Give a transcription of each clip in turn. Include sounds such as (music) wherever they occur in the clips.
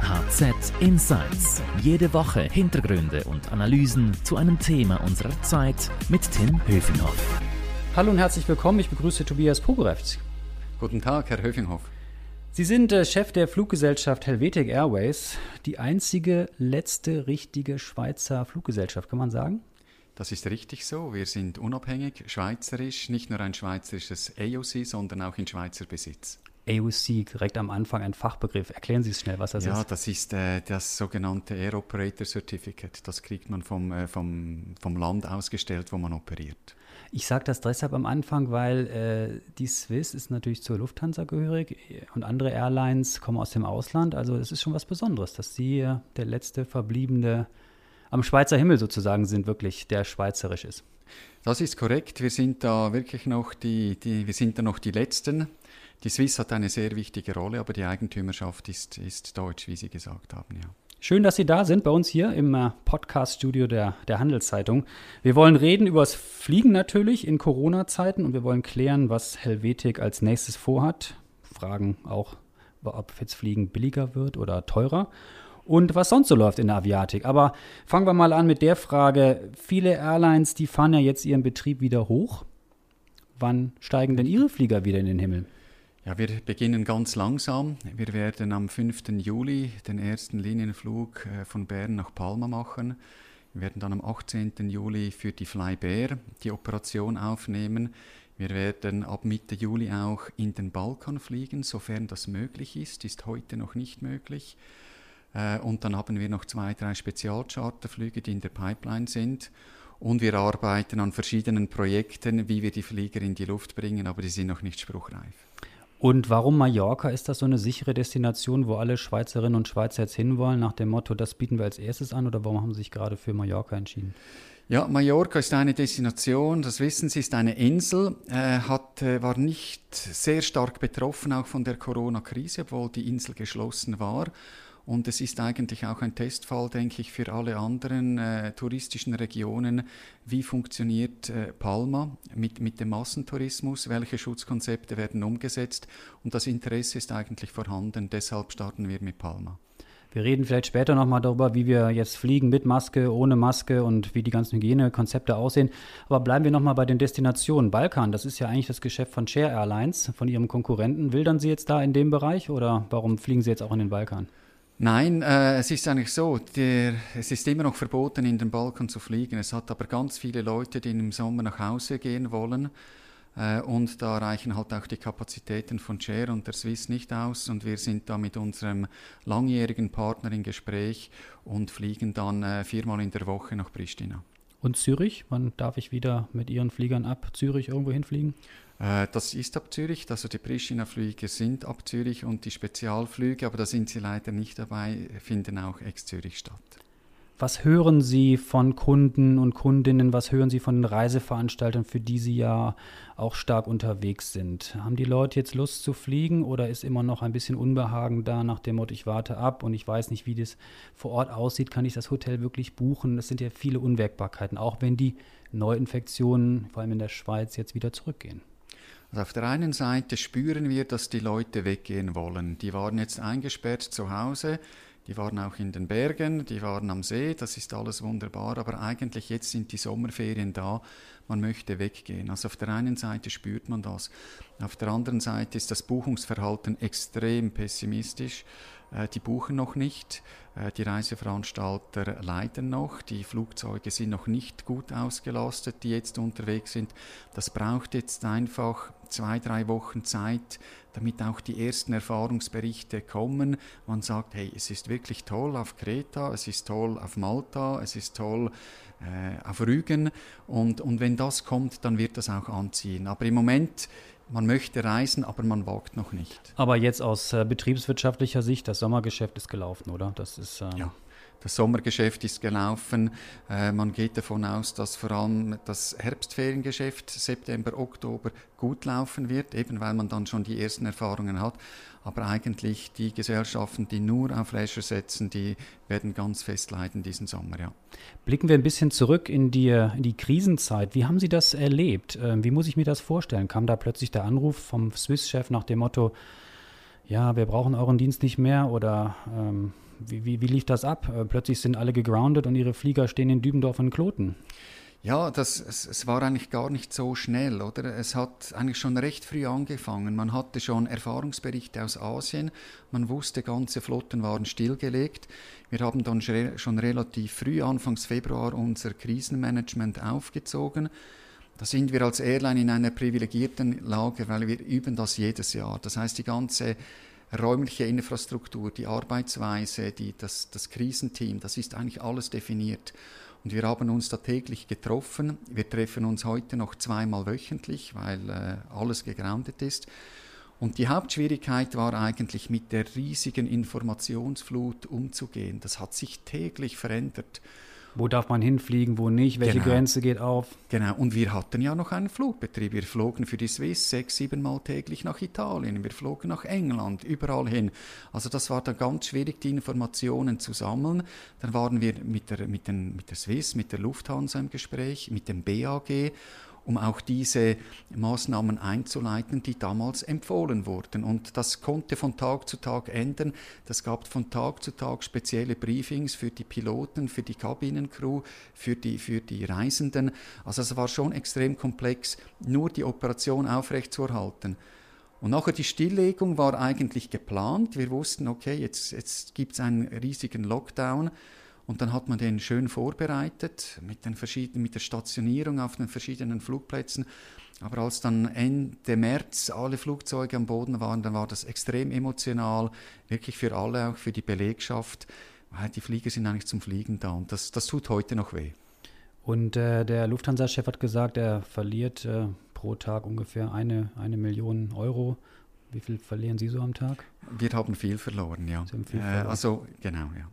HZ Insights. Jede Woche Hintergründe und Analysen zu einem Thema unserer Zeit mit Tim Höfinghoff. Hallo und herzlich willkommen. Ich begrüße Tobias Pogorevs. Guten Tag, Herr Höfinghoff. Sie sind äh, Chef der Fluggesellschaft Helvetic Airways, die einzige letzte richtige Schweizer Fluggesellschaft, kann man sagen? Das ist richtig so. Wir sind unabhängig, schweizerisch, nicht nur ein schweizerisches AOC, sondern auch in Schweizer Besitz. AOC, direkt am Anfang ein Fachbegriff. Erklären Sie es schnell, was das ja, ist. Ja, das ist äh, das sogenannte Air Operator Certificate. Das kriegt man vom, äh, vom, vom Land ausgestellt, wo man operiert. Ich sage das deshalb am Anfang, weil äh, die Swiss ist natürlich zur Lufthansa gehörig und andere Airlines kommen aus dem Ausland. Also es ist schon was Besonderes, dass Sie der letzte verbliebene am Schweizer Himmel sozusagen sind, wirklich, der schweizerisch ist. Das ist korrekt. Wir sind da wirklich noch die, die, wir sind da noch die Letzten. Die Swiss hat eine sehr wichtige Rolle, aber die Eigentümerschaft ist, ist deutsch, wie Sie gesagt haben, ja. Schön, dass Sie da sind bei uns hier im äh, Podcast-Studio der, der Handelszeitung. Wir wollen reden über das Fliegen natürlich in Corona-Zeiten und wir wollen klären, was Helvetik als nächstes vorhat. Fragen auch, ob jetzt Fliegen billiger wird oder teurer und was sonst so läuft in der Aviatik. Aber fangen wir mal an mit der Frage, viele Airlines, die fahren ja jetzt ihren Betrieb wieder hoch. Wann steigen denn Ihre Flieger wieder in den Himmel? Ja, wir beginnen ganz langsam. Wir werden am 5. Juli den ersten Linienflug äh, von Bern nach Palma machen. Wir werden dann am 18. Juli für die Flybear die Operation aufnehmen. Wir werden ab Mitte Juli auch in den Balkan fliegen, sofern das möglich ist. Ist heute noch nicht möglich. Äh, und dann haben wir noch zwei, drei Spezialcharterflüge, die in der Pipeline sind. Und wir arbeiten an verschiedenen Projekten, wie wir die Flieger in die Luft bringen, aber die sind noch nicht spruchreif. Und warum Mallorca? Ist das so eine sichere Destination, wo alle Schweizerinnen und Schweizer jetzt hinwollen, nach dem Motto, das bieten wir als erstes an? Oder warum haben Sie sich gerade für Mallorca entschieden? Ja, Mallorca ist eine Destination, das wissen Sie, ist eine Insel, äh, hat, äh, war nicht sehr stark betroffen auch von der Corona-Krise, obwohl die Insel geschlossen war. Und es ist eigentlich auch ein Testfall, denke ich, für alle anderen äh, touristischen Regionen. Wie funktioniert äh, Palma mit, mit dem Massentourismus? Welche Schutzkonzepte werden umgesetzt? Und das Interesse ist eigentlich vorhanden. Deshalb starten wir mit Palma. Wir reden vielleicht später nochmal darüber, wie wir jetzt fliegen mit Maske, ohne Maske und wie die ganzen Hygienekonzepte aussehen. Aber bleiben wir nochmal bei den Destinationen. Balkan, das ist ja eigentlich das Geschäft von Share Airlines, von ihrem Konkurrenten. Wildern Sie jetzt da in dem Bereich oder warum fliegen Sie jetzt auch in den Balkan? Nein, äh, es ist eigentlich so, der, es ist immer noch verboten, in den Balkan zu fliegen. Es hat aber ganz viele Leute, die im Sommer nach Hause gehen wollen. Äh, und da reichen halt auch die Kapazitäten von Share und der Swiss nicht aus. Und wir sind da mit unserem langjährigen Partner in Gespräch und fliegen dann äh, viermal in der Woche nach Pristina. Und Zürich? Wann darf ich wieder mit Ihren Fliegern ab Zürich irgendwo hinfliegen? Äh, das ist ab Zürich, also die Pristina-Flüge sind ab Zürich und die Spezialflüge, aber da sind sie leider nicht dabei, finden auch ex-Zürich statt. Was hören Sie von Kunden und Kundinnen? Was hören Sie von den Reiseveranstaltern, für die Sie ja auch stark unterwegs sind? Haben die Leute jetzt Lust zu fliegen oder ist immer noch ein bisschen Unbehagen da nach dem Motto, ich warte ab und ich weiß nicht, wie das vor Ort aussieht? Kann ich das Hotel wirklich buchen? Das sind ja viele Unwägbarkeiten, auch wenn die Neuinfektionen, vor allem in der Schweiz, jetzt wieder zurückgehen. Also auf der einen Seite spüren wir, dass die Leute weggehen wollen. Die waren jetzt eingesperrt zu Hause, die waren auch in den Bergen, die waren am See, das ist alles wunderbar, aber eigentlich jetzt sind die Sommerferien da, man möchte weggehen. Also auf der einen Seite spürt man das, auf der anderen Seite ist das Buchungsverhalten extrem pessimistisch. Äh, die buchen noch nicht, äh, die Reiseveranstalter leiden noch, die Flugzeuge sind noch nicht gut ausgelastet, die jetzt unterwegs sind. Das braucht jetzt einfach zwei, drei Wochen Zeit, damit auch die ersten Erfahrungsberichte kommen. Man sagt, hey, es ist wirklich toll auf Kreta, es ist toll auf Malta, es ist toll äh, auf Rügen und, und wenn das kommt, dann wird das auch anziehen. Aber im Moment man möchte reisen, aber man wagt noch nicht. Aber jetzt aus äh, betriebswirtschaftlicher Sicht, das Sommergeschäft ist gelaufen, oder? Das ist ähm ja. Das Sommergeschäft ist gelaufen. Äh, man geht davon aus, dass vor allem das Herbstferiengeschäft September, Oktober gut laufen wird, eben weil man dann schon die ersten Erfahrungen hat. Aber eigentlich die Gesellschaften, die nur auf Leisure setzen, die werden ganz fest leiden diesen Sommer, ja. Blicken wir ein bisschen zurück in die, in die Krisenzeit. Wie haben Sie das erlebt? Ähm, wie muss ich mir das vorstellen? Kam da plötzlich der Anruf vom Swiss-Chef nach dem Motto, ja, wir brauchen euren Dienst nicht mehr oder ähm, wie, wie, wie, lief das ab? Äh, plötzlich sind alle gegroundet und ihre Flieger stehen in Dübendorf in Kloten. Ja, das, es, es, war eigentlich gar nicht so schnell, oder? Es hat eigentlich schon recht früh angefangen. Man hatte schon Erfahrungsberichte aus Asien. Man wusste, ganze Flotten waren stillgelegt. Wir haben dann schon relativ früh, Anfangs Februar, unser Krisenmanagement aufgezogen. Da sind wir als Airline in einer privilegierten Lage, weil wir üben das jedes Jahr. Das heißt, die ganze räumliche Infrastruktur, die Arbeitsweise, die, das, das Krisenteam, das ist eigentlich alles definiert. Und wir haben uns da täglich getroffen. Wir treffen uns heute noch zweimal wöchentlich, weil äh, alles gegroundet ist. Und die Hauptschwierigkeit war eigentlich mit der riesigen Informationsflut umzugehen. Das hat sich täglich verändert. Wo darf man hinfliegen, wo nicht, welche genau. Grenze geht auf? Genau, und wir hatten ja noch einen Flugbetrieb. Wir flogen für die Swiss sechs, sieben Mal täglich nach Italien, wir flogen nach England, überall hin. Also das war dann ganz schwierig, die Informationen zu sammeln. Dann waren wir mit der, mit, den, mit der Swiss, mit der Lufthansa im Gespräch, mit dem BAG um auch diese Maßnahmen einzuleiten, die damals empfohlen wurden. Und das konnte von Tag zu Tag ändern. Das gab von Tag zu Tag spezielle Briefings für die Piloten, für die Kabinencrew, für die, für die Reisenden. Also es war schon extrem komplex, nur die Operation aufrechtzuerhalten. Und nachher die Stilllegung war eigentlich geplant. Wir wussten, okay, jetzt, jetzt gibt es einen riesigen Lockdown. Und dann hat man den schön vorbereitet mit, den verschiedenen, mit der Stationierung auf den verschiedenen Flugplätzen. Aber als dann Ende März alle Flugzeuge am Boden waren, dann war das extrem emotional, wirklich für alle, auch für die Belegschaft, weil die Flieger sind eigentlich zum Fliegen da und das, das tut heute noch weh. Und äh, der Lufthansa-Chef hat gesagt, er verliert äh, pro Tag ungefähr eine, eine Million Euro. Wie viel verlieren Sie so am Tag? Wir haben viel verloren, ja. Viel äh, verloren. Äh, also genau, ja.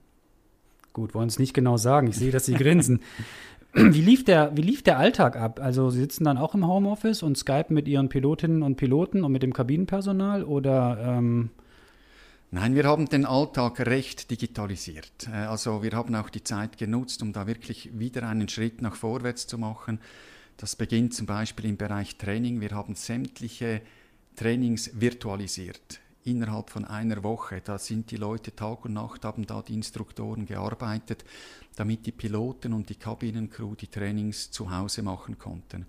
Gut, wollen es nicht genau sagen. Ich sehe, dass Sie grinsen. (clears throat) Wie lief, der, wie lief der Alltag ab? Also Sie sitzen dann auch im Homeoffice und skypen mit Ihren Pilotinnen und Piloten und mit dem Kabinenpersonal oder ähm Nein, wir haben den Alltag recht digitalisiert. Äh, also wir haben auch die Zeit genutzt, um da wirklich wieder einen Schritt nach vorwärts zu machen. Das beginnt zum Beispiel im Bereich Training. Wir haben sämtliche Trainings virtualisiert innerhalb von einer Woche. Da sind die Leute Tag und Nacht, haben da die Instruktoren gearbeitet, damit die Piloten und die Kabinencrew die Trainings zu Hause machen konnten.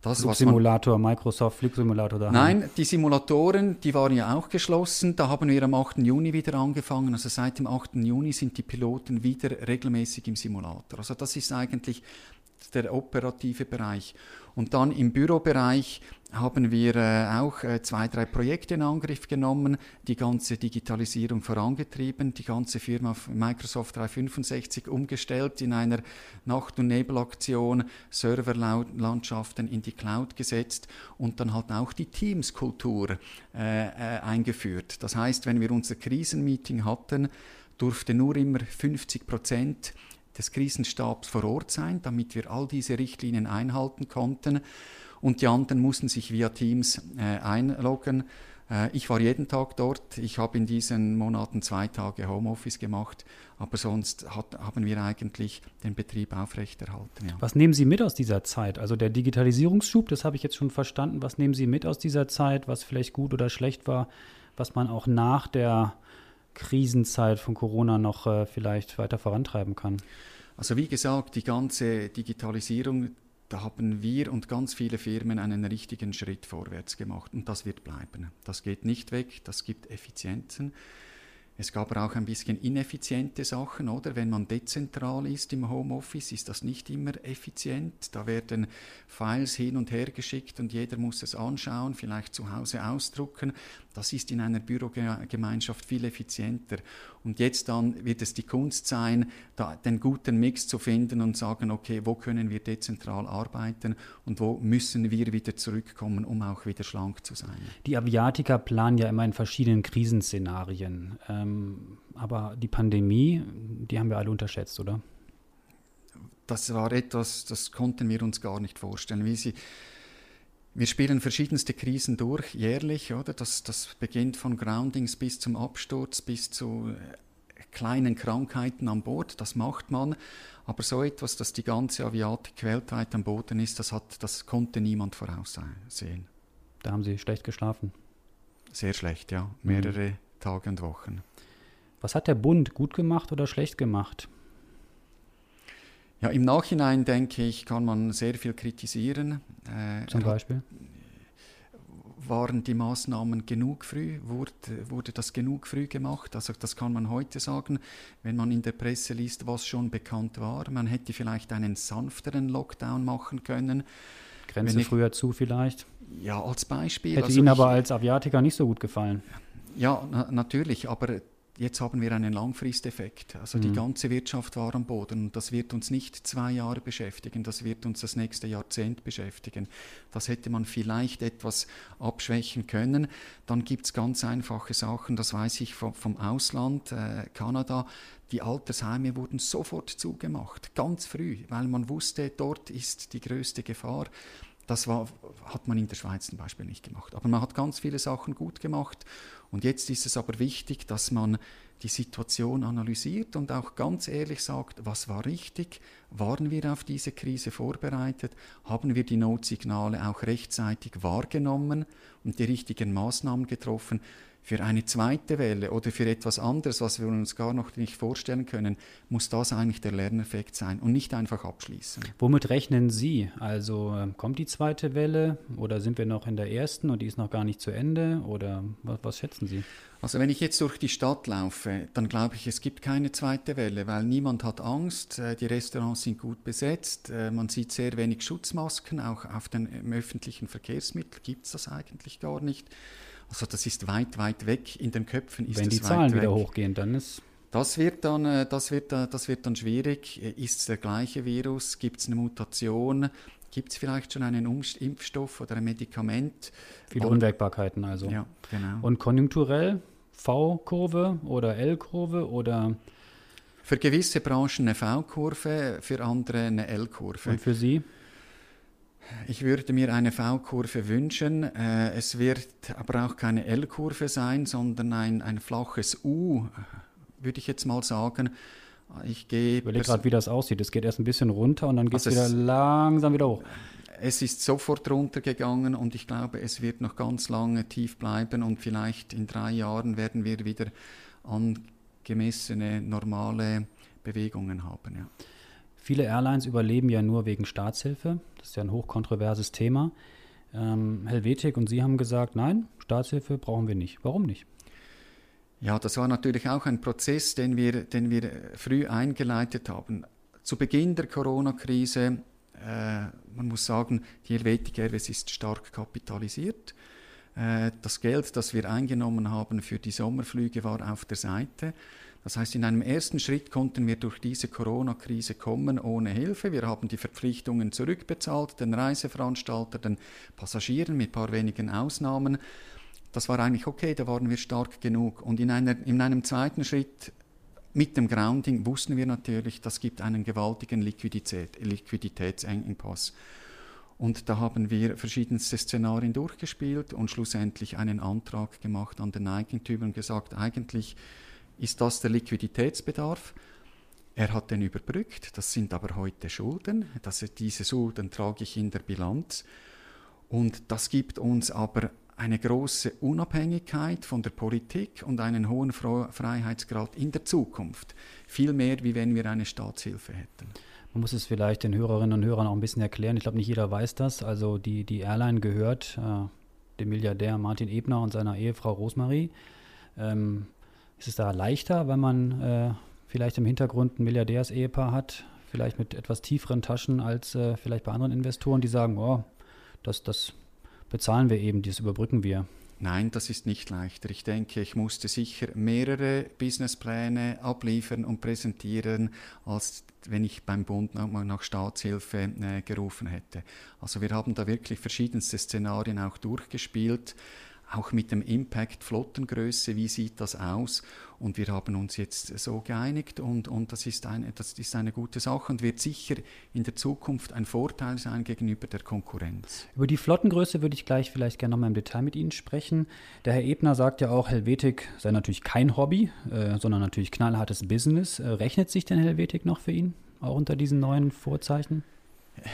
Das, Flugsimulator, man, Microsoft Flugsimulator da. Nein, die Simulatoren, die waren ja auch geschlossen. Da haben wir am 8. Juni wieder angefangen. Also seit dem 8. Juni sind die Piloten wieder regelmäßig im Simulator. Also das ist eigentlich der operative Bereich. Und dann im Bürobereich haben wir äh, auch äh, zwei, drei Projekte in Angriff genommen, die ganze Digitalisierung vorangetrieben, die ganze Firma Microsoft 365 umgestellt in einer Nacht- und Nebelaktion, Serverlandschaften in die Cloud gesetzt und dann halt auch die Teams-Kultur äh, äh, eingeführt. Das heißt, wenn wir unser Krisenmeeting hatten, durfte nur immer 50 Prozent des Krisenstabs vor Ort sein, damit wir all diese Richtlinien einhalten konnten. Und die anderen mussten sich via Teams äh, einloggen. Äh, ich war jeden Tag dort. Ich habe in diesen Monaten zwei Tage Homeoffice gemacht, aber sonst hat, haben wir eigentlich den Betrieb aufrechterhalten. Ja. Was nehmen Sie mit aus dieser Zeit? Also der Digitalisierungsschub, das habe ich jetzt schon verstanden. Was nehmen Sie mit aus dieser Zeit, was vielleicht gut oder schlecht war, was man auch nach der Krisenzeit von Corona noch äh, vielleicht weiter vorantreiben kann? Also wie gesagt, die ganze Digitalisierung, da haben wir und ganz viele Firmen einen richtigen Schritt vorwärts gemacht und das wird bleiben. Das geht nicht weg, das gibt Effizienzen. Es gab aber auch ein bisschen ineffiziente Sachen, oder? Wenn man dezentral ist im Homeoffice, ist das nicht immer effizient. Da werden Files hin und her geschickt und jeder muss es anschauen, vielleicht zu Hause ausdrucken. Das ist in einer Bürogemeinschaft viel effizienter. Und jetzt dann wird es die Kunst sein, da den guten Mix zu finden und sagen, okay, wo können wir dezentral arbeiten und wo müssen wir wieder zurückkommen, um auch wieder schlank zu sein. Die Aviatiker planen ja immer in verschiedenen Krisenszenarien. Ähm, aber die Pandemie, die haben wir alle unterschätzt, oder? Das war etwas, das konnten wir uns gar nicht vorstellen. Wie Sie wir spielen verschiedenste Krisen durch, jährlich, oder? Das, das beginnt von Groundings bis zum Absturz, bis zu äh, kleinen Krankheiten an Bord, das macht man. Aber so etwas, dass die ganze Aviatik weltweit am Boden ist, das, hat, das konnte niemand voraussehen. Da haben Sie schlecht geschlafen. Sehr schlecht, ja. Mehrere mhm. Tage und Wochen. Was hat der Bund gut gemacht oder schlecht gemacht? Ja, im Nachhinein denke ich, kann man sehr viel kritisieren. Äh, Zum Beispiel? waren die Maßnahmen genug früh? Wurde, wurde das genug früh gemacht? Also das kann man heute sagen, wenn man in der Presse liest, was schon bekannt war. Man hätte vielleicht einen sanfteren Lockdown machen können. Grenze ich, früher zu vielleicht? Ja, als Beispiel. Hätte also Ihnen aber als Aviatiker nicht so gut gefallen. Ja, na, natürlich, aber Jetzt haben wir einen Langfristeffekt. Also mhm. die ganze Wirtschaft war am Boden. Das wird uns nicht zwei Jahre beschäftigen, das wird uns das nächste Jahrzehnt beschäftigen. Das hätte man vielleicht etwas abschwächen können. Dann gibt es ganz einfache Sachen, das weiß ich vom, vom Ausland, äh, Kanada. Die Altersheime wurden sofort zugemacht, ganz früh, weil man wusste, dort ist die größte Gefahr. Das war, hat man in der Schweiz zum Beispiel nicht gemacht. Aber man hat ganz viele Sachen gut gemacht. Und jetzt ist es aber wichtig, dass man die Situation analysiert und auch ganz ehrlich sagt, was war richtig, waren wir auf diese Krise vorbereitet, haben wir die Notsignale auch rechtzeitig wahrgenommen und die richtigen Maßnahmen getroffen für eine zweite Welle oder für etwas anderes, was wir uns gar noch nicht vorstellen können, muss das eigentlich der Lerneffekt sein und nicht einfach abschließen. Womit rechnen Sie? Also ähm, kommt die zweite Welle oder sind wir noch in der ersten und die ist noch gar nicht zu Ende oder was, was schätzen Sie? Also wenn ich jetzt durch die Stadt laufe, dann glaube ich, es gibt keine zweite Welle, weil niemand hat Angst, äh, die Restaurants sind gut besetzt, äh, man sieht sehr wenig Schutzmasken, auch auf den öffentlichen Verkehrsmitteln gibt es das eigentlich gar nicht. Also das ist weit, weit weg in den Köpfen. Ist Wenn die Zahlen weg. wieder hochgehen, dann ist das wird dann, äh, das wird, äh, das wird dann schwierig. Äh, ist es der gleiche Virus? Gibt es eine Mutation? Gibt es vielleicht schon einen Impfstoff oder ein Medikament? Viele Und, Unwägbarkeiten also. Ja, genau. Und konjunkturell V-Kurve oder L-Kurve oder? Für gewisse Branchen eine V-Kurve, für andere eine L-Kurve. Und für Sie? Ich würde mir eine V-Kurve wünschen. Äh, es wird aber auch keine L-Kurve sein, sondern ein, ein flaches U, würde ich jetzt mal sagen. Ich gehe. überlege gerade, wie das aussieht. Es geht erst ein bisschen runter und dann geht also es wieder langsam wieder hoch. Es ist sofort runtergegangen und ich glaube, es wird noch ganz lange tief bleiben und vielleicht in drei Jahren werden wir wieder angemessene, normale Bewegungen haben. Ja. Viele Airlines überleben ja nur wegen Staatshilfe. Das ist ja ein hochkontroverses Thema. Ähm, Helvetik und Sie haben gesagt, nein, Staatshilfe brauchen wir nicht. Warum nicht? Ja, das war natürlich auch ein Prozess, den wir, den wir früh eingeleitet haben. Zu Beginn der Corona-Krise, äh, man muss sagen, die Helvetik Airways ist stark kapitalisiert. Äh, das Geld, das wir eingenommen haben für die Sommerflüge, war auf der Seite. Das heißt, in einem ersten Schritt konnten wir durch diese Corona-Krise kommen ohne Hilfe. Wir haben die Verpflichtungen zurückbezahlt, den Reiseveranstalter, den Passagieren mit ein paar wenigen Ausnahmen. Das war eigentlich okay, da waren wir stark genug. Und in, einer, in einem zweiten Schritt mit dem Grounding wussten wir natürlich, das gibt einen gewaltigen Liquidität, Liquiditätsengpass. Und da haben wir verschiedenste Szenarien durchgespielt und schlussendlich einen Antrag gemacht an den Eigentümer und gesagt, eigentlich ist das der Liquiditätsbedarf. Er hat den überbrückt, das sind aber heute Schulden. Das, diese Schulden trage ich in der Bilanz. Und das gibt uns aber eine große Unabhängigkeit von der Politik und einen hohen Freiheitsgrad in der Zukunft. Viel mehr, wie wenn wir eine Staatshilfe hätten. Man muss es vielleicht den Hörerinnen und Hörern auch ein bisschen erklären. Ich glaube, nicht jeder weiß das. Also die, die Airline gehört äh, dem Milliardär Martin Ebner und seiner Ehefrau Rosmarie. Ähm, ist es da leichter, wenn man äh, vielleicht im Hintergrund ein Milliardärsehepaar hat, vielleicht mit etwas tieferen Taschen als äh, vielleicht bei anderen Investoren, die sagen, oh, das, das bezahlen wir eben, das überbrücken wir. Nein, das ist nicht leichter. Ich denke, ich musste sicher mehrere Businesspläne abliefern und präsentieren, als wenn ich beim Bund nach, nach Staatshilfe äh, gerufen hätte. Also wir haben da wirklich verschiedenste Szenarien auch durchgespielt auch mit dem Impact Flottengröße, wie sieht das aus? Und wir haben uns jetzt so geeinigt und, und das, ist eine, das ist eine gute Sache und wird sicher in der Zukunft ein Vorteil sein gegenüber der Konkurrenz. Über die Flottengröße würde ich gleich vielleicht gerne nochmal im Detail mit Ihnen sprechen. Der Herr Ebner sagt ja auch, Helvetik sei natürlich kein Hobby, äh, sondern natürlich knallhartes Business. Äh, rechnet sich denn Helvetik noch für ihn, auch unter diesen neuen Vorzeichen?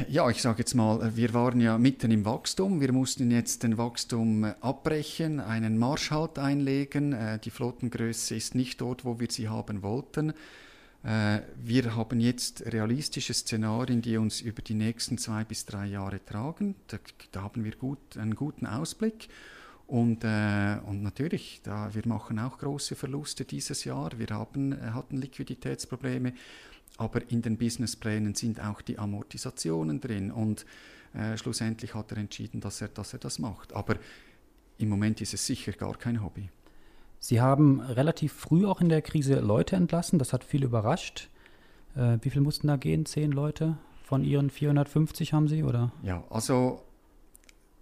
Ja, ich sage jetzt mal, wir waren ja mitten im Wachstum. Wir mussten jetzt den Wachstum abbrechen, einen Marschhalt einlegen. Äh, die Flottengröße ist nicht dort, wo wir sie haben wollten. Äh, wir haben jetzt realistische Szenarien, die uns über die nächsten zwei bis drei Jahre tragen. Da, da haben wir gut, einen guten Ausblick. Und, äh, und natürlich, da, wir machen auch große Verluste dieses Jahr. Wir haben, äh, hatten Liquiditätsprobleme, aber in den Businessplänen sind auch die Amortisationen drin. Und äh, schlussendlich hat er entschieden, dass er, dass er das macht. Aber im Moment ist es sicher gar kein Hobby. Sie haben relativ früh auch in der Krise Leute entlassen. Das hat viel überrascht. Äh, wie viel mussten da gehen? Zehn Leute von Ihren 450 haben Sie, oder? Ja, also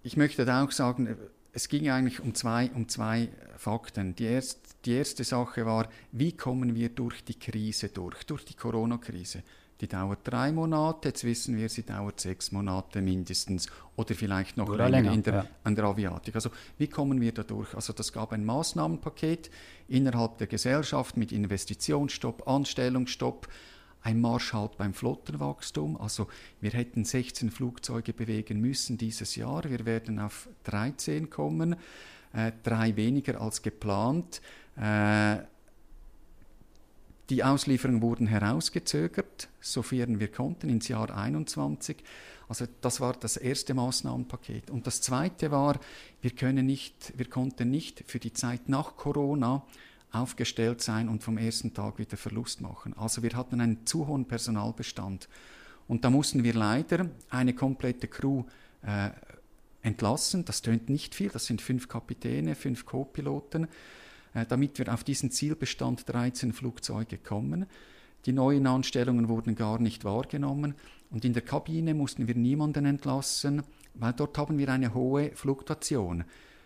ich möchte da auch sagen, es ging eigentlich um zwei, um zwei Fakten. Die, erst, die erste Sache war, wie kommen wir durch die Krise durch, durch die Corona-Krise. Die dauert drei Monate, jetzt wissen wir, sie dauert sechs Monate mindestens oder vielleicht noch oder länger, länger in der, ja. an der Aviatik. Also wie kommen wir da durch? Also das gab ein Maßnahmenpaket innerhalb der Gesellschaft mit Investitionsstopp, Anstellungsstopp, ein Marschhalt beim Flottenwachstum. Also wir hätten 16 Flugzeuge bewegen müssen dieses Jahr. Wir werden auf 13 kommen, äh, drei weniger als geplant. Äh, die Auslieferungen wurden herausgezögert, sofern wir konnten, ins Jahr 21. Also das war das erste Maßnahmenpaket. Und das zweite war, wir, können nicht, wir konnten nicht für die Zeit nach Corona aufgestellt sein und vom ersten Tag wieder Verlust machen. Also wir hatten einen zu hohen Personalbestand. Und da mussten wir leider eine komplette Crew äh, entlassen. Das tönt nicht viel, das sind fünf Kapitäne, fünf Co-Piloten, äh, damit wir auf diesen Zielbestand 13 Flugzeuge kommen. Die neuen Anstellungen wurden gar nicht wahrgenommen und in der Kabine mussten wir niemanden entlassen, weil dort haben wir eine hohe Fluktuation.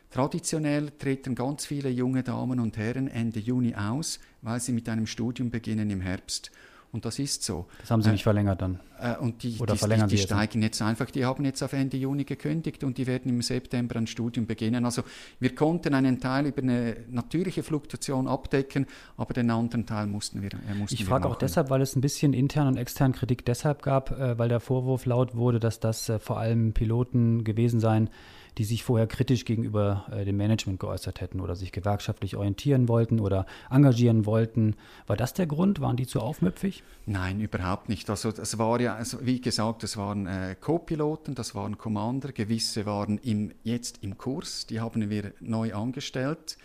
Traditionell treten ganz viele junge Damen und Herren Ende Juni aus, weil sie mit einem Studium beginnen im Herbst. Und das ist so. Das haben Sie Äh, nicht verlängert dann. Äh, und die, Oder die, verlängern die, die jetzt steigen jetzt einfach, die haben jetzt auf Ende Juni gekündigt und die werden im September ein Studium beginnen. Also wir konnten einen Teil über eine natürliche Fluktuation abdecken, aber den anderen Teil mussten wir, äh, mussten Ich frage auch deshalb, weil es ein bisschen intern und extern Kritik deshalb gab, äh, weil der Vorwurf laut wurde, dass das äh, vor allem Piloten gewesen seien, die sich vorher kritisch gegenüber äh, dem Management geäußert hätten oder sich gewerkschaftlich orientieren wollten oder engagieren wollten. War das der Grund? Waren die zu aufmüpfig? Nein, überhaupt nicht. Also es war ja, also wie gesagt, es waren äh, Co-Piloten, das waren Commander, gewisse waren im, jetzt im Kurs, die haben wir neu angestellt,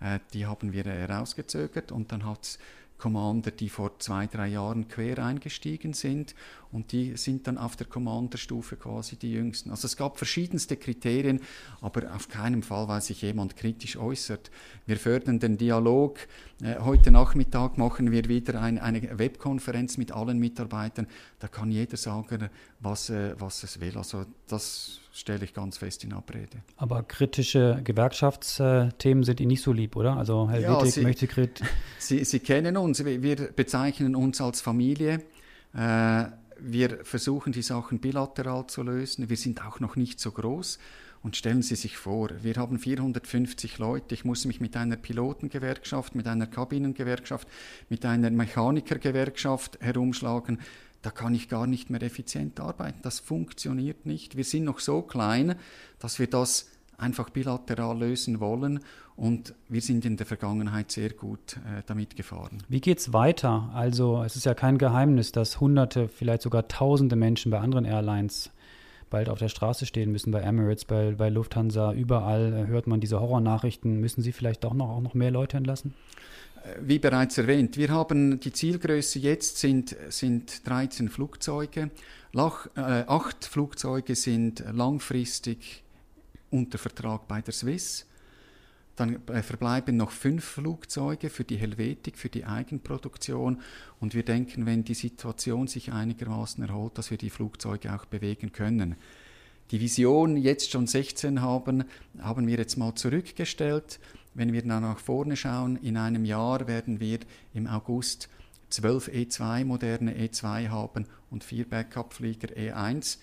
äh, die haben wir herausgezögert. Und dann hat es Commander, die vor zwei, drei Jahren quer eingestiegen sind und die sind dann auf der Commanderstufe quasi die jüngsten. Also es gab verschiedenste Kriterien, aber auf keinen Fall, weil sich jemand kritisch äußert. Wir fördern den Dialog. Äh, heute Nachmittag machen wir wieder ein, eine Webkonferenz mit allen Mitarbeitern. Da kann jeder sagen, was, äh, was es will. Also das stelle ich ganz fest in Abrede. Aber kritische Gewerkschaftsthemen sind Ihnen nicht so lieb, oder? Also Herr Ja, Wittig Sie- möchte krit (laughs) Sie, Sie kennen uns, wir wir bezeichnen uns als Familie. Äh, wir versuchen die Sachen bilateral zu lösen. Wir sind auch noch nicht so groß. Und stellen Sie sich vor, wir haben 450 Leute. Ich muss mich mit einer Pilotengewerkschaft, mit einer Kabinengewerkschaft, mit einer Mechanikergewerkschaft herumschlagen. Da kann ich gar nicht mehr effizient arbeiten. Das funktioniert nicht. Wir sind noch so klein, dass wir das einfach bilateral lösen wollen. Und wir sind in der Vergangenheit sehr gut äh, damit gefahren. Wie geht's weiter? Also, es ist ja kein Geheimnis, dass Hunderte, vielleicht sogar Tausende Menschen bei anderen Airlines bald auf der Straße stehen müssen, bei Emirates, bei, bei Lufthansa, überall äh, hört man diese Horrornachrichten. Müssen Sie vielleicht auch noch, auch noch mehr Leute entlassen? Wie bereits erwähnt, wir haben die Zielgröße jetzt sind, sind 13 Flugzeuge. Lach, äh, acht Flugzeuge sind langfristig unter Vertrag bei der Swiss. Dann äh, verbleiben noch fünf Flugzeuge für die Helvetik, für die Eigenproduktion. Und wir denken, wenn die Situation sich einigermaßen erholt, dass wir die Flugzeuge auch bewegen können. Die Vision, jetzt schon 16 haben, haben wir jetzt mal zurückgestellt. Wenn wir dann nach vorne schauen, in einem Jahr werden wir im August 12 E2, moderne E2 haben und vier Backup-Flieger E1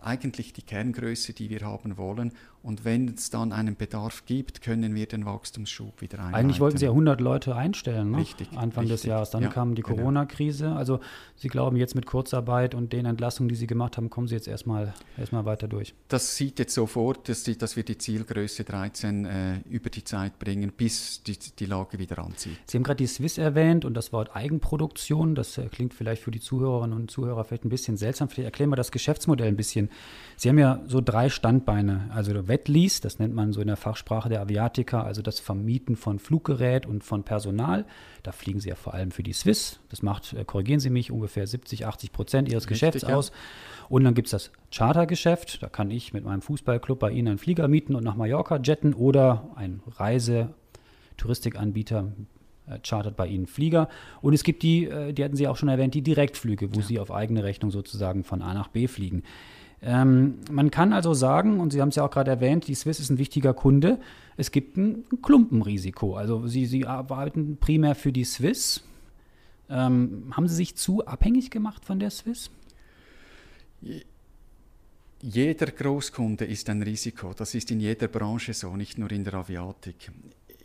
eigentlich die Kerngröße, die wir haben wollen. Und wenn es dann einen Bedarf gibt, können wir den Wachstumsschub wieder einleiten. Eigentlich wollten Sie ja 100 Leute einstellen, ne? Richtig, Anfang richtig. des Jahres. Dann Ja, kam die genau. Corona-Krise. Also Sie glauben jetzt mit Kurzarbeit und den Entlassungen, die Sie gemacht haben, kommen Sie jetzt erstmal erstmal weiter durch. Das sieht jetzt so vor, dass, die, dass wir die Zielgröße 13 äh, über die Zeit bringen, bis die, die Lage wieder anzieht. Sie haben gerade die Swiss erwähnt und das Wort Eigenproduktion. Das äh, klingt vielleicht für die Zuhörerinnen und Zuhörer vielleicht ein bisschen seltsam. Vielleicht erklären wir das Geschäftsmodell ein bisschen. Sie haben ja so drei Standbeine. Also Wetlease, das nennt man so in der Fachsprache der Aviatiker, also das Vermieten von Fluggerät und von Personal. Da fliegen Sie ja vor allem für die Swiss. Das macht, äh, korrigieren Sie mich, ungefähr 70, 80 Prozent Ihres Richtig, Geschäfts ja. aus. Und dann gibt es das Chartergeschäft. Da kann ich mit meinem Fußballclub bei Ihnen einen Flieger mieten und nach Mallorca jetten oder ein Reise- Touristikanbieter äh, chartert bei Ihnen Flieger. Und es gibt die, äh, die hatten Sie auch schon erwähnt, die Direktflüge, wo Sie auf eigene Rechnung sozusagen von A nach B fliegen. Ähm, man kann also sagen, und Sie haben es ja auch gerade erwähnt, die Swiss ist ein wichtiger Kunde. Es gibt ein Klumpenrisiko. Also Sie, Sie arbeiten primär für die Swiss. Ähm, haben Sie sich zu abhängig gemacht von der Swiss? Jeder Großkunde ist ein Risiko. Das ist in jeder Branche so, nicht nur in der Aviatik.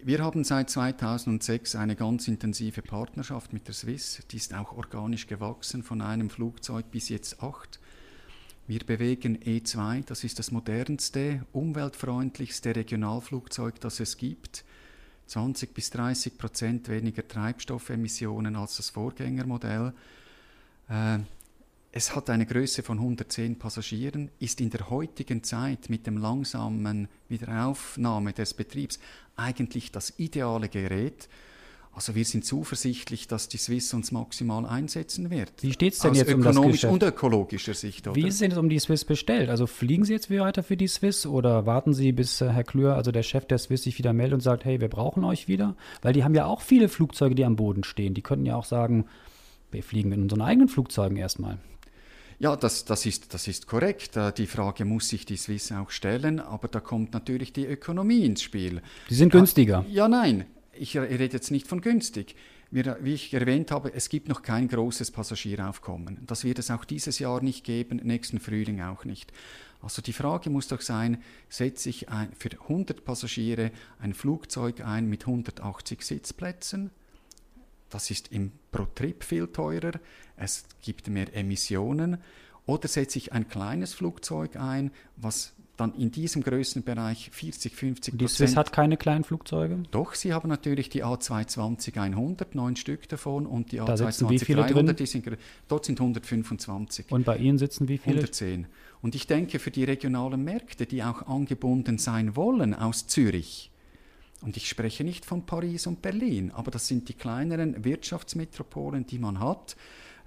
Wir haben seit 2006 eine ganz intensive Partnerschaft mit der Swiss. Die ist auch organisch gewachsen, von einem Flugzeug bis jetzt acht. Wir bewegen E2, das ist das modernste, umweltfreundlichste Regionalflugzeug, das es gibt. 20 bis 30 Prozent weniger Treibstoffemissionen als das Vorgängermodell. Äh, es hat eine Größe von 110 Passagieren, ist in der heutigen Zeit mit dem langsamen Wiederaufnahme des Betriebs eigentlich das ideale Gerät. Also wir sind zuversichtlich, dass die Swiss uns maximal einsetzen wird. Wie steht's denn Aus jetzt um das ökonomischer Geschäft? und ökologischer Sicht, oder? Wie ist denn jetzt um die Swiss bestellt? Also fliegen Sie jetzt weiter für die Swiss oder warten Sie, bis äh, Herr Klür, also der Chef der Swiss, sich wieder meldet und sagt, hey, wir brauchen euch wieder? Weil die haben ja auch viele Flugzeuge, die am Boden stehen. Die könnten ja auch sagen, wir fliegen mit unseren eigenen Flugzeugen erstmal. Ja, das, das, ist, das ist korrekt. Äh, Die Frage muss sich die Swiss auch stellen, aber da kommt natürlich die Ökonomie ins Spiel. Die sind günstiger. Ja, nein, ich rede jetzt nicht von günstig. Wie ich erwähnt habe, es gibt noch kein großes Passagieraufkommen. Das wird es auch dieses Jahr nicht geben, nächsten Frühling auch nicht. Also die Frage muss doch sein, setze ich für 100 Passagiere ein Flugzeug ein mit 180 Sitzplätzen? Das ist im pro Trip viel teurer, es gibt mehr Emissionen. Oder setze ich ein kleines Flugzeug ein, was dann in diesem Größenbereich 40, 50 Und die Swiss hat keine kleinen Flugzeuge. doch, sie haben natürlich die A220-100, neun Stück davon, und die Da sitzen wie viele A220-300, drin? die sind, gr- dort sind 125. Und bei Ihnen sitzen wie viele? 110. Und ich denke, für die regionalen Märkte, die auch angebunden sein wollen aus Zürich, und ich spreche nicht von Paris und Berlin, aber das sind die kleineren Wirtschaftsmetropolen, die man hat.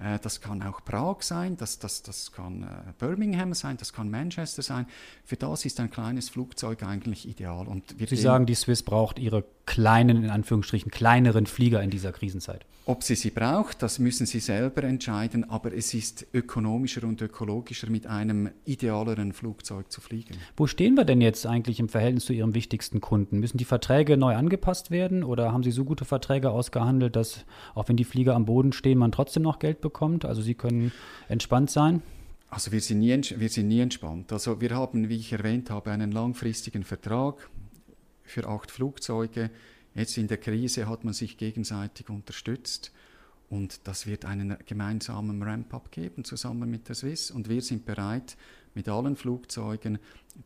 Äh, Das kann auch Prag sein, das, das, das kann äh, Birmingham sein, das kann Manchester sein. Für das ist ein kleines Flugzeug eigentlich ideal. Und Sie sagen, die Swiss braucht ihre kleinen, in Anführungsstrichen, kleineren Flieger in dieser Krisenzeit. Ob sie sie braucht, das müssen sie selber entscheiden, aber es ist ökonomischer und ökologischer, mit einem idealeren Flugzeug zu fliegen. Wo stehen wir denn jetzt eigentlich im Verhältnis zu Ihrem wichtigsten Kunden? Müssen die Verträge neu angepasst werden oder haben Sie so gute Verträge ausgehandelt, dass auch wenn die Flieger am Boden stehen, man trotzdem noch Geld bekommt? Also Sie können entspannt sein? Also wir sind, nie, wir sind nie entspannt. Also wir haben, wie ich erwähnt habe, einen langfristigen Vertrag für acht Flugzeuge. Jetzt in der Krise hat man sich gegenseitig unterstützt und das wird einen gemeinsamen Ramp-up geben zusammen mit der Swiss und wir sind bereit, mit allen Flugzeugen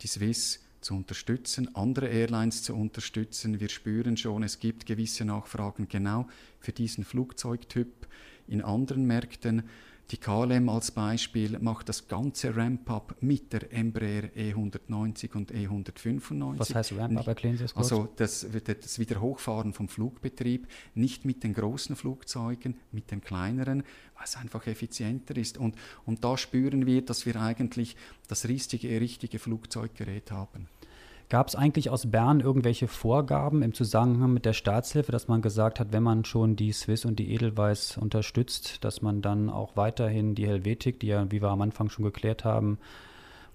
die Swiss zu unterstützen, andere Airlines zu unterstützen. Wir spüren schon, es gibt gewisse Nachfragen genau für diesen Flugzeugtyp in anderen Märkten. Die KLM als Beispiel macht das ganze Ramp-up mit der Embraer E190 und E195. Was heißt Ramp-up? Erklären Sie das kurz. Also das, das Wiederhochfahren vom Flugbetrieb, nicht mit den großen Flugzeugen, mit den kleineren, weil es einfach effizienter ist. Und, und da spüren wir, dass wir eigentlich das richtige, richtige Flugzeuggerät haben. Gab es eigentlich aus Bern irgendwelche Vorgaben im Zusammenhang mit der Staatshilfe, dass man gesagt hat, wenn man schon die Swiss und die Edelweiss unterstützt, dass man dann auch weiterhin die Helvetik, die ja, wie wir am Anfang schon geklärt haben,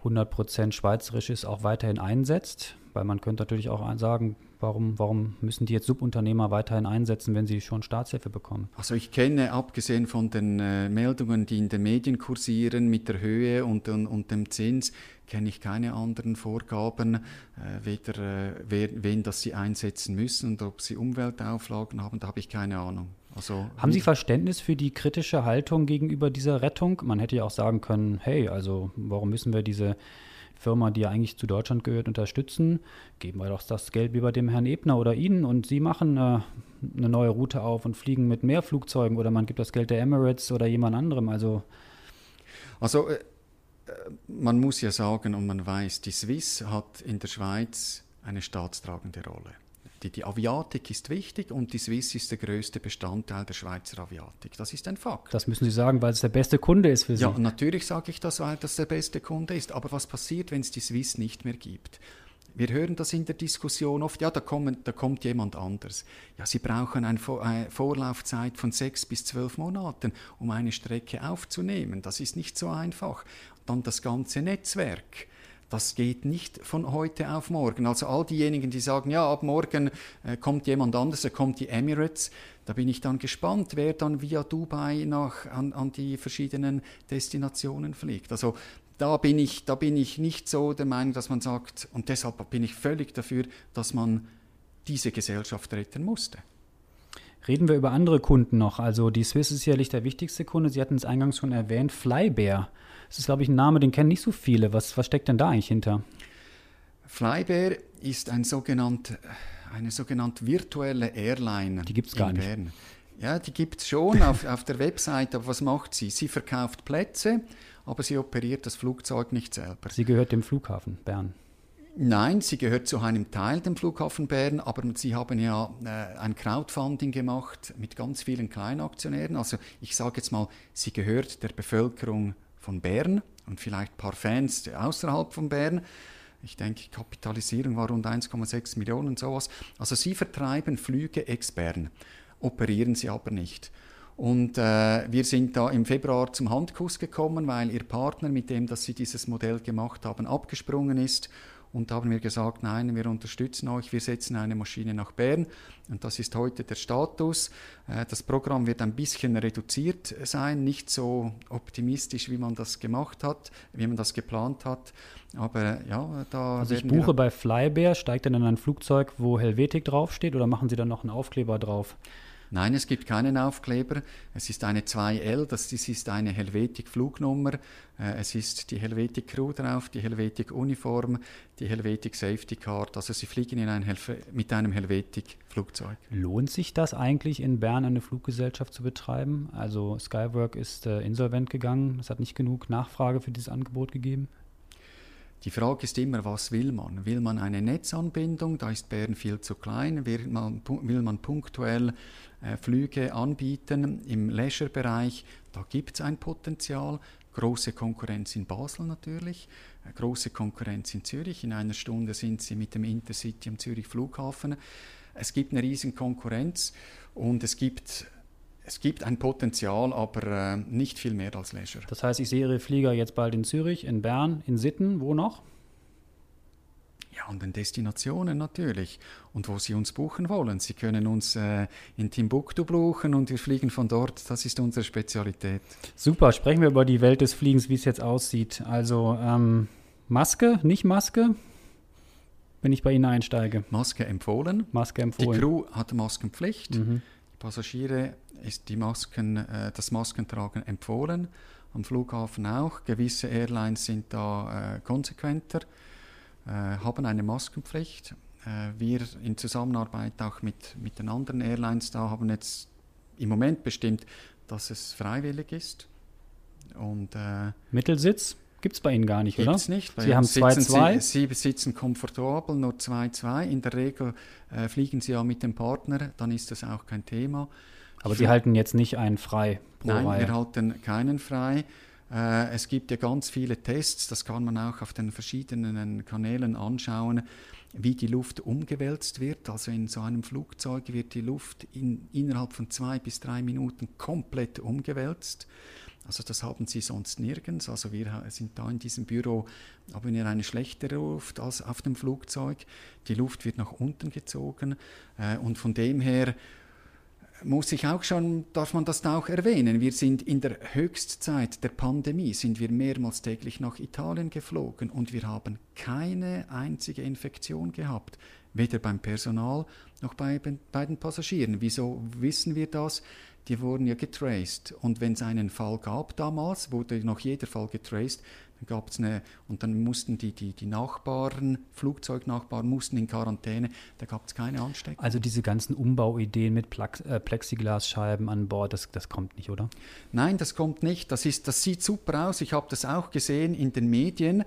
100% schweizerisch ist, auch weiterhin einsetzt? Weil man könnte natürlich auch sagen, Warum, warum müssen die jetzt Subunternehmer weiterhin einsetzen, wenn sie schon Staatshilfe bekommen? Also ich kenne, abgesehen von den äh, Meldungen, die in den Medien kursieren mit der Höhe und, und, und dem Zins, kenne ich keine anderen Vorgaben, äh, weder äh, wer, wen das sie einsetzen müssen und ob sie Umweltauflagen haben, da habe ich keine Ahnung. Also, haben Sie Verständnis für die kritische Haltung gegenüber dieser Rettung? Man hätte ja auch sagen können, hey, also warum müssen wir diese Firma, die ja eigentlich zu Deutschland gehört, unterstützen. Geben wir doch das Geld wie bei dem Herrn Ebner oder Ihnen und Sie machen äh, eine neue Route auf und fliegen mit mehr Flugzeugen oder man gibt das Geld der Emirates oder jemand anderem. Also, also äh, äh, man muss ja sagen und man weiß, die Swiss hat in der Schweiz eine staatstragende Rolle. Die, die Aviatik ist wichtig und die Swiss ist der größte Bestandteil der Schweizer Aviatik. Das ist ein Fakt. Das müssen Sie sagen, weil es der beste Kunde ist für Sie. Ja, natürlich sage ich das, weil das der beste Kunde ist. Aber was passiert, wenn es die Swiss nicht mehr gibt? Wir hören das in der Diskussion oft, ja, da, kommen, da kommt jemand anders. Ja, Sie brauchen eine Vorlaufzeit von sechs bis zwölf Monaten, um eine Strecke aufzunehmen. Das ist nicht so einfach. Dann das ganze Netzwerk. Das geht nicht von heute auf morgen. Also all diejenigen, die sagen, ja, ab morgen äh, kommt jemand anders, da kommt die Emirates, da bin ich dann gespannt, wer dann via Dubai nach, an, an die verschiedenen Destinationen fliegt. Also da bin, ich, da bin ich nicht so der Meinung, dass man sagt, und deshalb bin ich völlig dafür, dass man diese Gesellschaft retten musste. Reden wir über andere Kunden noch. Also die Swiss ist sicherlich der wichtigste Kunde. Sie hatten es eingangs schon erwähnt, Flybear. Das ist, glaube ich, ein Name, den kennen nicht so viele. Was, was steckt denn da eigentlich hinter? Flybear ist ein sogenannt, eine sogenannte virtuelle Airline. Die gibt es gar nicht. Bern. Ja, die gibt es schon (laughs) auf, auf der Website, aber was macht sie? Sie verkauft Plätze, aber sie operiert das Flugzeug nicht selber. Sie gehört dem Flughafen Bern. Nein, sie gehört zu einem Teil dem Flughafen Bern, aber sie haben ja äh, ein Crowdfunding gemacht mit ganz vielen Kleinaktionären. Also ich sage jetzt mal, sie gehört der Bevölkerung von Bern und vielleicht ein paar Fans außerhalb von Bern. Ich denke, Kapitalisierung war rund 1,6 Millionen und sowas. Also sie vertreiben Flüge ex-Bern, operieren sie aber nicht. Und äh, wir sind da im Februar zum Handkuss gekommen, weil ihr Partner, mit dem dass sie dieses Modell gemacht haben, abgesprungen ist und da haben wir gesagt, nein, wir unterstützen euch, wir setzen eine Maschine nach Bern und das ist heute der Status. Äh, das Programm wird ein bisschen reduziert sein, nicht so optimistisch, wie man das gemacht hat, wie man das geplant hat, aber ja, da Also ich buche bei Flybear, steigt dann in ein Flugzeug, wo Helvetik draufsteht oder machen Sie dann noch einen Aufkleber drauf? Nein, es gibt keinen Aufkleber. Es ist eine 2L, das ist eine Helvetic-Flugnummer. Äh, es ist die Helvetic Crew drauf, die Helvetic Uniform, die Helvetic Safety Card. Also Sie fliegen in ein mit einem Helvetic Flugzeug. Lohnt sich das eigentlich in Bern eine Fluggesellschaft zu betreiben? Also Skywork ist äh, insolvent gegangen. Es hat nicht genug Nachfrage für dieses Angebot gegeben. Die Frage ist immer, was will man? Will man eine Netzanbindung? Da ist Bern viel zu klein. Will man, will man punktuell äh, Flüge anbieten im Leisure-Bereich? Da gibt es ein Potenzial. Große Konkurrenz in Basel natürlich, äh, große Konkurrenz in Zürich. In einer Stunde sind sie mit dem Intercity am Zürich Flughafen. Es gibt eine riesen Konkurrenz und es gibt es gibt ein Potenzial, aber äh, nicht viel mehr als Leisure. Das heißt, ich sehe Ihre Flieger jetzt bald in Zürich, in Bern, in Sitten, wo noch? Ja, an den Destinationen natürlich und wo Sie uns buchen wollen. Sie können uns äh, in Timbuktu buchen und wir fliegen von dort. Das ist unsere Spezialität. Super, sprechen wir über die Welt des Fliegens, wie es jetzt aussieht. Also ähm, Maske, nicht Maske, wenn ich bei Ihnen einsteige. Maske empfohlen. Maske empfohlen. Die Crew hat Maskenpflicht. Mhm. Passagiere ist die Masken, äh, das Maskentragen empfohlen, am Flughafen auch. Gewisse Airlines sind da äh, konsequenter, äh, haben eine Maskenpflicht. Äh, wir in Zusammenarbeit auch mit, mit den anderen Airlines da haben jetzt im Moment bestimmt, dass es freiwillig ist. Und, äh, Mittelsitz? Gibt es bei Ihnen gar nicht, Gibt's oder? Gibt es nicht. Sie haben 2-2? Sie, Sie, sitzen komfortabel, nur 2-2. In der Regel äh, fliegen Sie ja mit dem Partner, dann ist das auch kein Thema. Aber Sie halten jetzt nicht einen frei pro Nein, Reihe. wir halten keinen frei. Äh, es gibt ja ganz viele Tests, das kann man auch auf den verschiedenen Kanälen anschauen. wie die Luft umgewälzt wird. Also in so einem Flugzeug wird die Luft in, innerhalb von zwei bis drei Minuten komplett umgewälzt. Also das haben sie sonst nirgends. Also wir sind da in diesem Büro, haben wir eine schlechtere Luft als auf dem Flugzeug. Die Luft wird nach unten gezogen äh, und von dem her muss ich auch schon, darf man das auch erwähnen, wir sind in der Höchstzeit der Pandemie, sind wir mehrmals täglich nach Italien geflogen und wir haben keine einzige Infektion gehabt, weder beim Personal noch bei, bei den Passagieren. Wieso wissen wir das? Die wurden ja getraced und wenn es einen Fall gab damals, wurde noch jeder Fall getraced, dann gab es eine, und dann mussten die, die, die Nachbarn, Flugzeugnachbarn mussten in Quarantäne, da gab es keine Ansteckung. Also diese ganzen Umbauideen mit Plex, äh, Plexiglasscheiben an Bord, das, das kommt nicht, oder? Nein, das kommt nicht. Das, ist, das sieht super aus. Ich habe das auch gesehen in den Medien.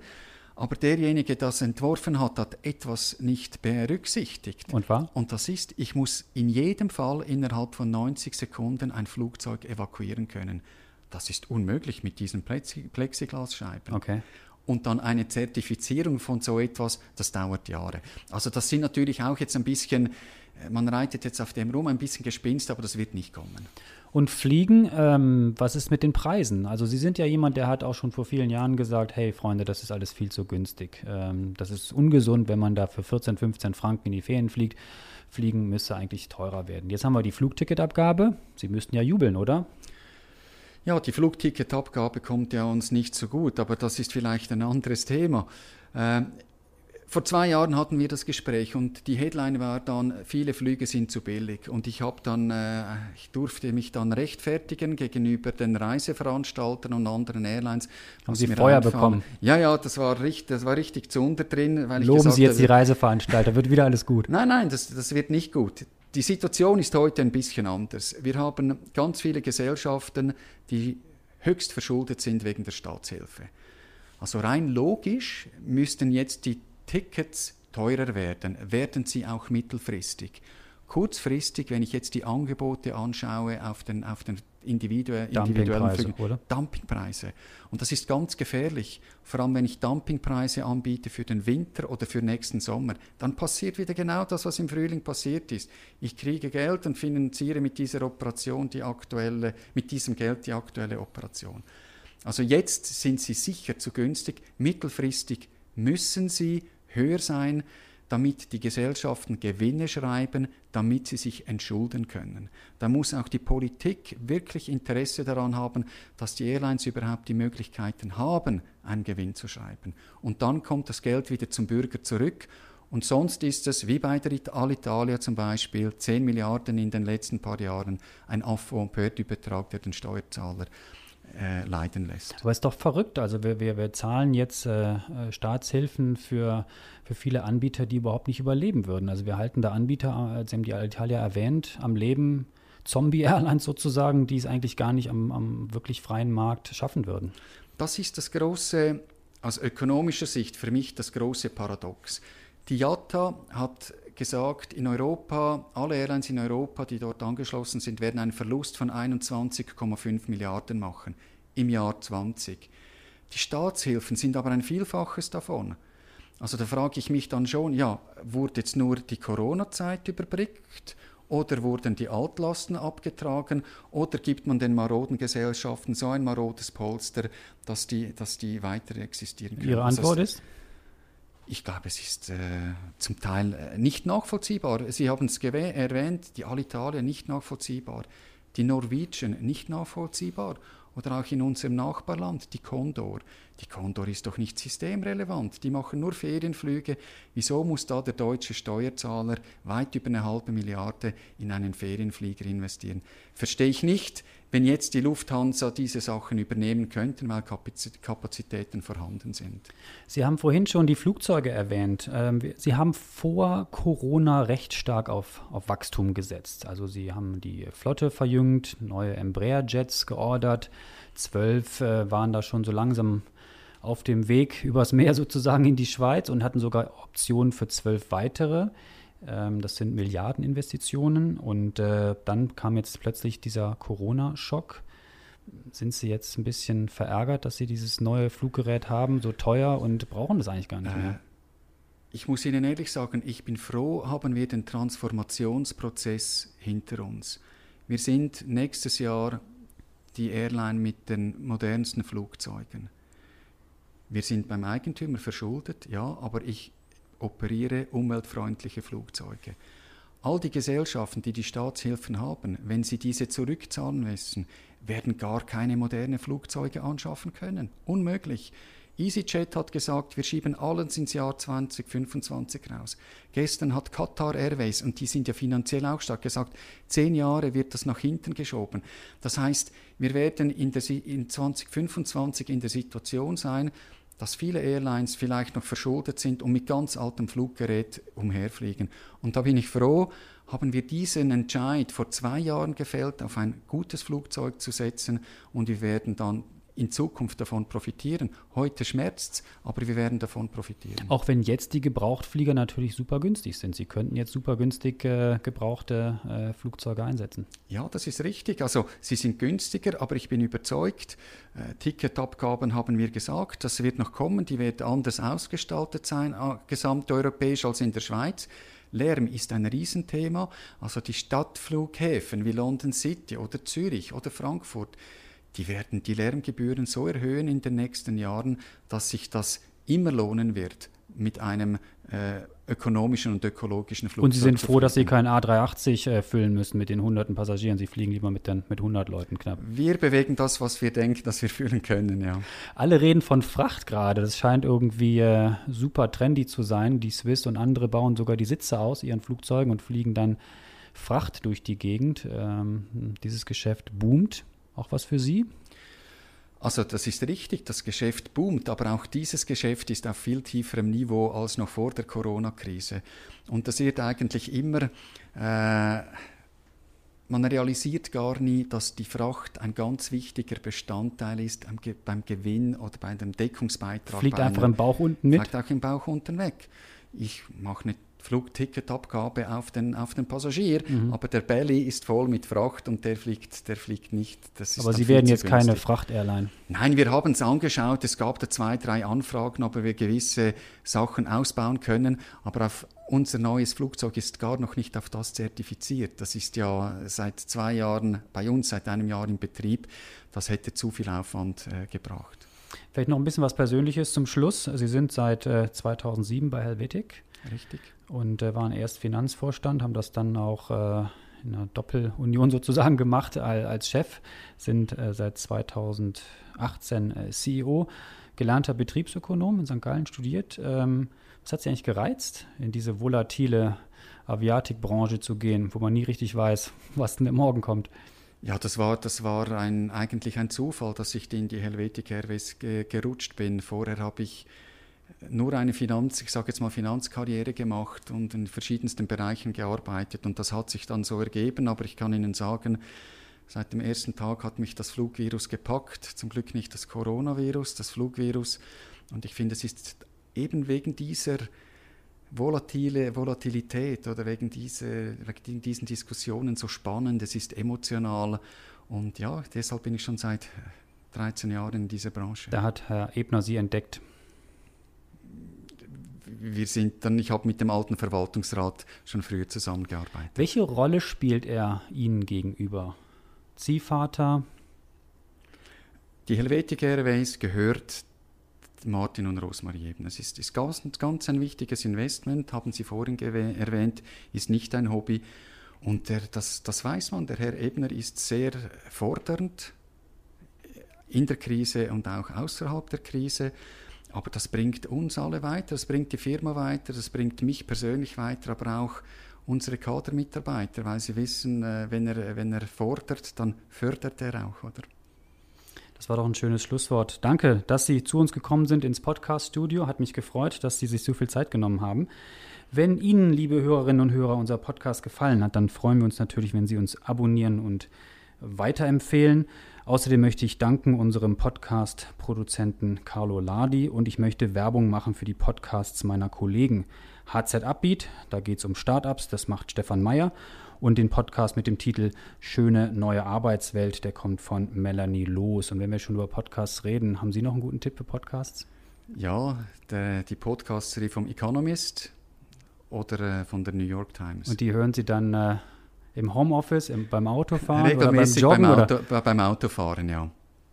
Aber derjenige, der das entworfen hat, hat etwas nicht berücksichtigt. Und war? Und das ist, ich muss in jedem Fall innerhalb von 90 Sekunden ein Flugzeug evakuieren können. Das ist unmöglich mit diesen Plexiglasscheiben. Okay. Und dann eine Zertifizierung von so etwas, das dauert Jahre. Also das sind natürlich auch jetzt ein bisschen, äh, man reitet jetzt auf dem rum, ein bisschen Gespinst, aber das wird nicht kommen. Und Fliegen, ähm, was ist mit den Preisen? Also Sie sind ja jemand, der hat auch schon vor vielen Jahren gesagt, hey Freunde, das ist alles viel zu günstig. Ähm, das ist ungesund, wenn man da für 14, 15 Franken in die Ferien fliegt. Fliegen müsste eigentlich teurer werden. Jetzt haben wir die Flugticketabgabe. Sie müssten ja jubeln, oder? Ja, die Flugticketabgabe kommt ja uns nicht so gut, aber das ist vielleicht ein anderes Thema. Äh, vor zwei Jahren hatten wir das Gespräch und die Headline war dann, viele Flüge sind zu billig. Und ich habe dann, äh, ich durfte mich dann rechtfertigen gegenüber den Reiseveranstaltern und anderen Airlines. Haben Sie Feuer bekommen? Ja, ja, das war richtig, das war richtig zu unter drin. Weil Loben Sie jetzt die Reiseveranstalter, wird wieder alles gut? Nein, nein, das, das wird nicht gut. Die Situation ist heute ein bisschen anders. Wir haben ganz viele Gesellschaften, die höchst verschuldet sind wegen der Staatshilfe. Also rein logisch müssten jetzt die Tickets teurer werden, werden sie auch mittelfristig. Kurzfristig, wenn ich jetzt die Angebote anschaue auf den, auf den individuellen Dumpingpreise, oder? Dumpingpreise. Und das ist ganz gefährlich. Vor allem, wenn ich Dumpingpreise anbiete für den Winter oder für nächsten Sommer, dann passiert wieder genau das, was im Frühling passiert ist. Ich kriege Geld und finanziere mit dieser Operation die aktuelle, mit diesem Geld die aktuelle Operation. Also jetzt sind sie sicher zu günstig. Mittelfristig müssen sie höher sein, damit die Gesellschaften Gewinne schreiben, damit sie sich entschulden können. Da muss auch die Politik wirklich Interesse daran haben, dass die Airlines überhaupt die Möglichkeiten haben, einen Gewinn zu schreiben. Und dann kommt das Geld wieder zum Bürger zurück. Und sonst ist es, wie bei der Alitalia zum Beispiel, 10 Milliarden in den letzten paar Jahren, ein Affront-Übertrag, der den Steuerzahler äh, leiden lässt. Aber es ist doch verrückt. Also wir, wir, wir zahlen jetzt äh, äh, Staatshilfen für, für viele Anbieter, die überhaupt nicht überleben würden. Also wir halten da Anbieter, äh, Sie haben die Alitalia erwähnt, am Leben, Zombie-Airlines sozusagen, die es eigentlich gar nicht am, am wirklich freien Markt schaffen würden. Das ist das große, aus ökonomischer Sicht für mich das große Paradox. Die IATA hat gesagt, in Europa, alle Airlines in Europa, die dort angeschlossen sind, werden einen Verlust von 21,5 Milliarden machen im Jahr 20. Die Staatshilfen sind aber ein Vielfaches davon. Also da frage ich mich dann schon, ja, wurde jetzt nur die Corona-Zeit überbrückt oder wurden die Altlasten abgetragen oder gibt man den maroden Gesellschaften so ein marodes Polster, dass die, dass die weiter existieren können? Ihre Antwort also, ist? Ich glaube, es ist äh, zum Teil äh, nicht nachvollziehbar. Sie haben es erwähnt, die Alitalia nicht nachvollziehbar, die Norwegian nicht nachvollziehbar oder auch in unserem Nachbarland die Condor. Die Condor ist doch nicht systemrelevant, die machen nur Ferienflüge. Wieso muss da der deutsche Steuerzahler weit über eine halbe Milliarde in einen Ferienflieger investieren? Verstehe ich nicht, wenn jetzt die Lufthansa diese Sachen übernehmen könnten, weil Kapazitäten vorhanden sind. Sie haben vorhin schon die Flugzeuge erwähnt. Ähm, Sie haben vor Corona recht stark auf, auf Wachstum gesetzt. Also Sie haben die Flotte verjüngt, neue Embraer-Jets geordert. Zwölf äh, waren da schon so langsam auf dem Weg übers Meer (laughs) sozusagen in die Schweiz und hatten sogar Optionen für zwölf weitere. Ähm, das sind Milliardeninvestitionen und äh, dann kam jetzt plötzlich dieser Corona-Schock. Sind Sie jetzt ein bisschen verärgert, dass Sie dieses neue Fluggerät haben, so teuer und brauchen das eigentlich gar nicht mehr? Äh, ich muss Ihnen ehrlich sagen, ich bin froh, haben wir den Transformationsprozess hinter uns. Wir sind nächstes Jahr die Airline mit den modernsten Flugzeugen. Wir sind beim Eigentümer verschuldet, ja, aber ich operiere umweltfreundliche Flugzeuge. All die Gesellschaften, die die Staatshilfen haben, wenn sie diese zurückzahlen müssen, werden gar keine modernen Flugzeuge anschaffen können. Unmöglich. EasyJet hat gesagt, wir schieben alles ins Jahr 2025 raus. Gestern hat Qatar Airways, und die sind ja finanziell auch stark, gesagt, zehn Jahre wird das nach hinten geschoben. Das heißt, wir werden in, der, in 2025 in der Situation sein, dass viele Airlines vielleicht noch verschuldet sind und mit ganz altem Fluggerät umherfliegen. Und da bin ich froh, haben wir diesen Entscheid vor zwei Jahren gefällt, auf ein gutes Flugzeug zu setzen und wir werden dann in Zukunft davon profitieren. Heute schmerzt es, aber wir werden davon profitieren. Auch wenn jetzt die Gebrauchtflieger natürlich super günstig sind. Sie könnten jetzt super günstig äh, gebrauchte äh, Flugzeuge einsetzen. Ja, das ist richtig. Also sie sind günstiger, aber ich bin überzeugt, äh, Ticketabgaben haben wir gesagt, das wird noch kommen, die wird anders ausgestaltet sein, äh, gesamteuropäisch als in der Schweiz. Lärm ist ein Riesenthema. Also die Stadtflughäfen wie London City oder Zürich oder Frankfurt, die werden die Lärmgebühren so erhöhen in den nächsten Jahren, dass sich das immer lohnen wird, mit einem äh, ökonomischen und ökologischen Flugzeug. Und Sie sind froh, dass Sie kein A380 äh, füllen müssen mit den hunderten Passagieren. Sie fliegen lieber mit, den, mit 100 Leuten knapp. Wir bewegen das, was wir denken, dass wir füllen können, ja. Alle reden von Fracht gerade. Das scheint irgendwie äh, super trendy zu sein. Die Swiss und andere bauen sogar die Sitze aus ihren Flugzeugen und fliegen dann Fracht durch die Gegend. Ähm, dieses Geschäft boomt. Auch was für Sie? Also das ist richtig, das Geschäft boomt, aber auch dieses Geschäft ist auf viel tieferem Niveau als noch vor der Corona-Krise. Und das wird eigentlich immer, äh, man realisiert gar nie, dass die Fracht ein ganz wichtiger Bestandteil ist beim Gewinn oder bei dem Deckungsbeitrag. Fliegt einfach im Bauch unten mit? Fliegt auch im Bauch unten weg. Ich mache nicht Flugticketabgabe auf den, auf den Passagier, mhm. aber der Belly ist voll mit Fracht und der fliegt, der fliegt nicht. aber Sie werden jetzt günstig. keine Fracht-Airline? Nein, wir haben es angeschaut. Es gab da zwei, drei Anfragen, ob wir gewisse Sachen ausbauen können. Aber auf unser neues Flugzeug ist gar noch nicht auf das zertifiziert. Das ist ja seit zwei Jahren bei uns, seit einem Jahr im Betrieb. Das hätte zu viel Aufwand äh, gebracht. Vielleicht noch ein bisschen was Persönliches zum Schluss. Sie sind seit äh, 2007 bei Helvetic. Richtig. Und äh, waren erst Finanzvorstand, haben das dann auch äh, in einer Doppelunion (laughs) sozusagen gemacht als Chef, sind äh, seit 2018 äh, CEO, gelernter Betriebsökonom in St. Gallen studiert. Ähm, was hat Sie eigentlich gereizt, in diese volatile Aviatikbranche zu gehen, wo man nie richtig weiß, (laughs) was denn morgen kommt? Ja, das war, das war ein, eigentlich ein Zufall, dass ich in die Helvetic Airways ge gerutscht bin. Vorher habe ich nur eine Finanz, ich sage jetzt mal Finanzkarriere gemacht und in verschiedensten Bereichen gearbeitet und das hat sich dann so ergeben, aber ich kann Ihnen sagen, seit dem ersten Tag hat mich das Flugvirus gepackt, zum Glück nicht das Coronavirus, das Flugvirus. Und ich finde, es ist eben wegen dieser volatile Volatilität oder wegen, diese, wegen diesen Diskussionen so spannend, es ist emotional. Und ja, deshalb bin ich schon seit 13 Jahren in dieser Branche. Da hat Herr Ebner Sie entdeckt wir sind dann, ich habe mit dem alten Verwaltungsrat schon früher zusammengearbeitet. Welche Rolle spielt er Ihnen gegenüber? Ziehvater? Die Helvetic Airways gehört Martin und Rosmarie eben. Es ist, ist ganz, ganz ein wichtiges Investment, haben Sie vorhin erwähnt, ist nicht ein Hobby. Und der, das, das weiß man, der Herr Ebner ist sehr fordernd in der Krise und auch außerhalb der Krise. Aber das bringt uns alle weiter, das bringt die Firma weiter, das bringt mich persönlich weiter, aber auch unsere Kadermitarbeiter, weil sie wissen, äh, wenn er, wenn er fordert, dann fördert er auch, oder? Das war doch ein schönes Schlusswort. Danke, dass Sie zu uns gekommen sind ins Podcast-Studio. Hat mich gefreut, dass Sie sich so viel Zeit genommen haben. Wenn Ihnen, liebe Hörerinnen und Hörer, unser Podcast gefallen hat, dann freuen wir uns natürlich, wenn Sie uns abonnieren und weiterempfehlen. Außerdem möchte ich danken unserem Podcast-Produzenten Carlo Ladi und ich möchte Werbung machen für die Podcasts meiner Kollegen. HZ Upbeat, da geht es um Startups, das macht Stefan Meyer. Und den Podcast mit dem Titel Schöne neue Arbeitswelt, der kommt von Melanie Loos. Und wenn wir schon über Podcasts reden, haben Sie noch einen guten Tipp für Podcasts? Ja, der, die Podcast-Serie vom Economist oder äh, von der New York Times. Und die hören Sie dann äh, im Homeoffice, im, beim Autofahren Regelmäßig oder beim Joggen? beim, Auto, beim Autofahren, ja.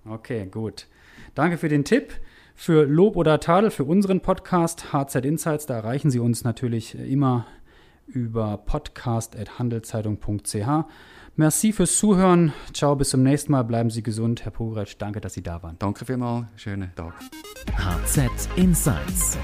Okay, gut. Danke für den Tipp. Für Lob oder Tadel für unseren Podcast HZ Insights, da erreichen Sie uns natürlich immer über podcast.handelszeitung.ch. Merci fürs Zuhören. Ciao, bis zum nächsten Mal. Bleiben Sie gesund. Herr Pogretsch, danke, dass Sie da waren. Danke vielmals. Schönen Tag. HZ Insights.